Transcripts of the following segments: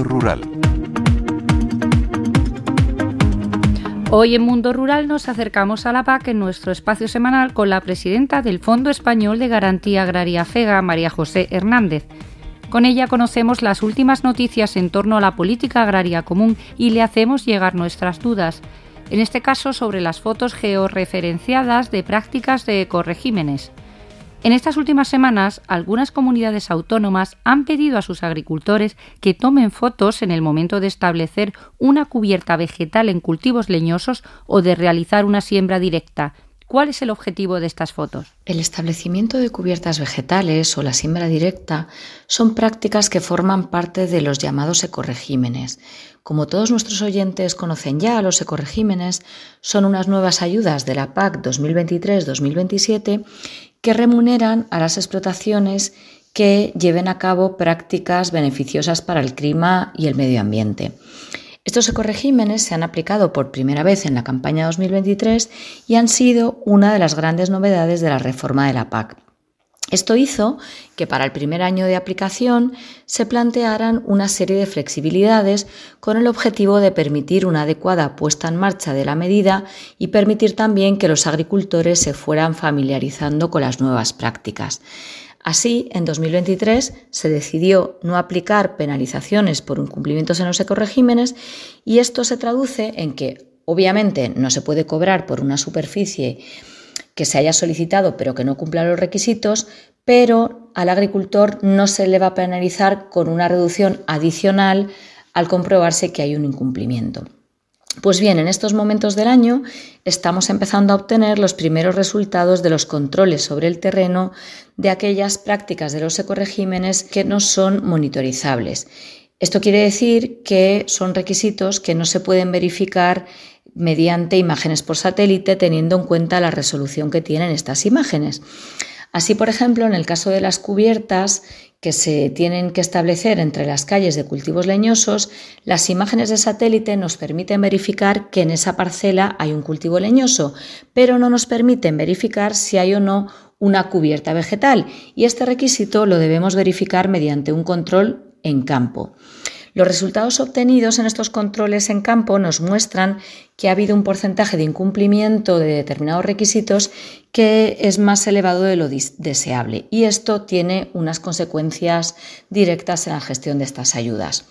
Rural. Hoy en Mundo Rural nos acercamos a la PAC en nuestro espacio semanal con la presidenta del Fondo Español de Garantía Agraria FEGA, María José Hernández. Con ella conocemos las últimas noticias en torno a la política agraria común y le hacemos llegar nuestras dudas, en este caso sobre las fotos georreferenciadas de prácticas de ecoregímenes. En estas últimas semanas, algunas comunidades autónomas han pedido a sus agricultores que tomen fotos en el momento de establecer una cubierta vegetal en cultivos leñosos o de realizar una siembra directa. ¿Cuál es el objetivo de estas fotos? El establecimiento de cubiertas vegetales o la siembra directa son prácticas que forman parte de los llamados ecoregímenes. Como todos nuestros oyentes conocen ya, los ecoregímenes son unas nuevas ayudas de la PAC 2023-2027 que remuneran a las explotaciones que lleven a cabo prácticas beneficiosas para el clima y el medio ambiente. Estos ecoregímenes se han aplicado por primera vez en la campaña 2023 y han sido una de las grandes novedades de la reforma de la PAC. Esto hizo que para el primer año de aplicación se plantearan una serie de flexibilidades con el objetivo de permitir una adecuada puesta en marcha de la medida y permitir también que los agricultores se fueran familiarizando con las nuevas prácticas. Así, en 2023 se decidió no aplicar penalizaciones por incumplimientos en los ecoregímenes y esto se traduce en que, obviamente, no se puede cobrar por una superficie que se haya solicitado pero que no cumpla los requisitos, pero al agricultor no se le va a penalizar con una reducción adicional al comprobarse que hay un incumplimiento. Pues bien, en estos momentos del año estamos empezando a obtener los primeros resultados de los controles sobre el terreno de aquellas prácticas de los ecoregímenes que no son monitorizables. Esto quiere decir que son requisitos que no se pueden verificar mediante imágenes por satélite teniendo en cuenta la resolución que tienen estas imágenes. Así, por ejemplo, en el caso de las cubiertas que se tienen que establecer entre las calles de cultivos leñosos, las imágenes de satélite nos permiten verificar que en esa parcela hay un cultivo leñoso, pero no nos permiten verificar si hay o no una cubierta vegetal y este requisito lo debemos verificar mediante un control en campo. Los resultados obtenidos en estos controles en campo nos muestran que ha habido un porcentaje de incumplimiento de determinados requisitos que es más elevado de lo deseable y esto tiene unas consecuencias directas en la gestión de estas ayudas.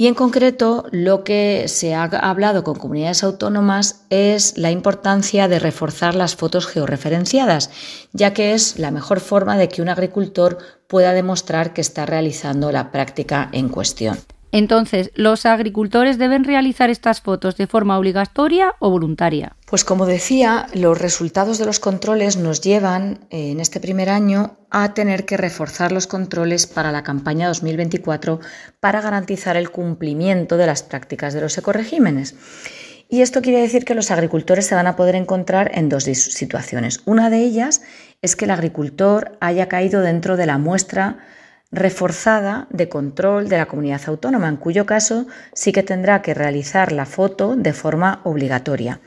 Y en concreto, lo que se ha hablado con comunidades autónomas es la importancia de reforzar las fotos georreferenciadas, ya que es la mejor forma de que un agricultor pueda demostrar que está realizando la práctica en cuestión. Entonces, ¿los agricultores deben realizar estas fotos de forma obligatoria o voluntaria? Pues como decía, los resultados de los controles nos llevan eh, en este primer año a tener que reforzar los controles para la campaña 2024 para garantizar el cumplimiento de las prácticas de los ecoregímenes. Y esto quiere decir que los agricultores se van a poder encontrar en dos situaciones. Una de ellas es que el agricultor haya caído dentro de la muestra reforzada de control de la comunidad autónoma, en cuyo caso sí que tendrá que realizar la foto de forma obligatoria.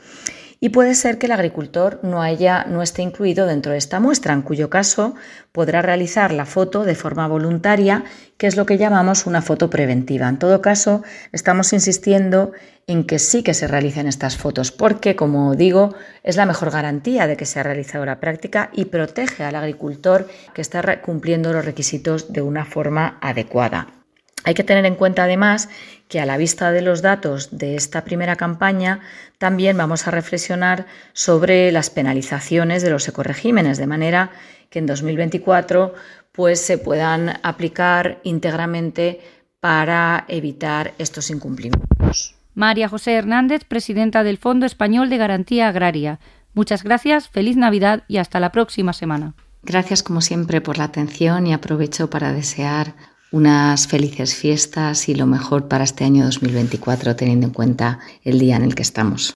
Y puede ser que el agricultor no, haya, no esté incluido dentro de esta muestra, en cuyo caso podrá realizar la foto de forma voluntaria, que es lo que llamamos una foto preventiva. En todo caso, estamos insistiendo en que sí que se realicen estas fotos, porque, como digo, es la mejor garantía de que se ha realizado la práctica y protege al agricultor que está cumpliendo los requisitos de una forma adecuada. Hay que tener en cuenta además que a la vista de los datos de esta primera campaña también vamos a reflexionar sobre las penalizaciones de los ecoregímenes, de manera que en 2024 pues, se puedan aplicar íntegramente para evitar estos incumplimientos. María José Hernández, presidenta del Fondo Español de Garantía Agraria. Muchas gracias, feliz Navidad y hasta la próxima semana. Gracias como siempre por la atención y aprovecho para desear unas felices fiestas y lo mejor para este año 2024 teniendo en cuenta el día en el que estamos.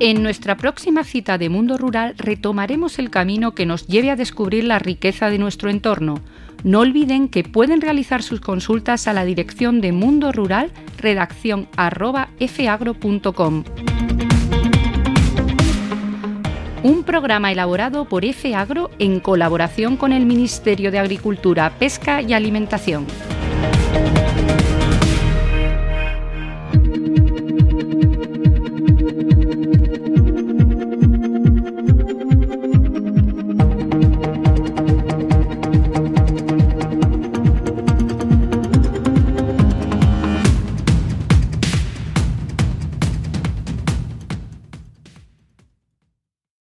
En nuestra próxima cita de Mundo Rural retomaremos el camino que nos lleve a descubrir la riqueza de nuestro entorno. No olviden que pueden realizar sus consultas a la dirección de Mundo Rural, redacción fagro.com. Un programa elaborado por F Agro en colaboración con el Ministerio de Agricultura, Pesca y Alimentación.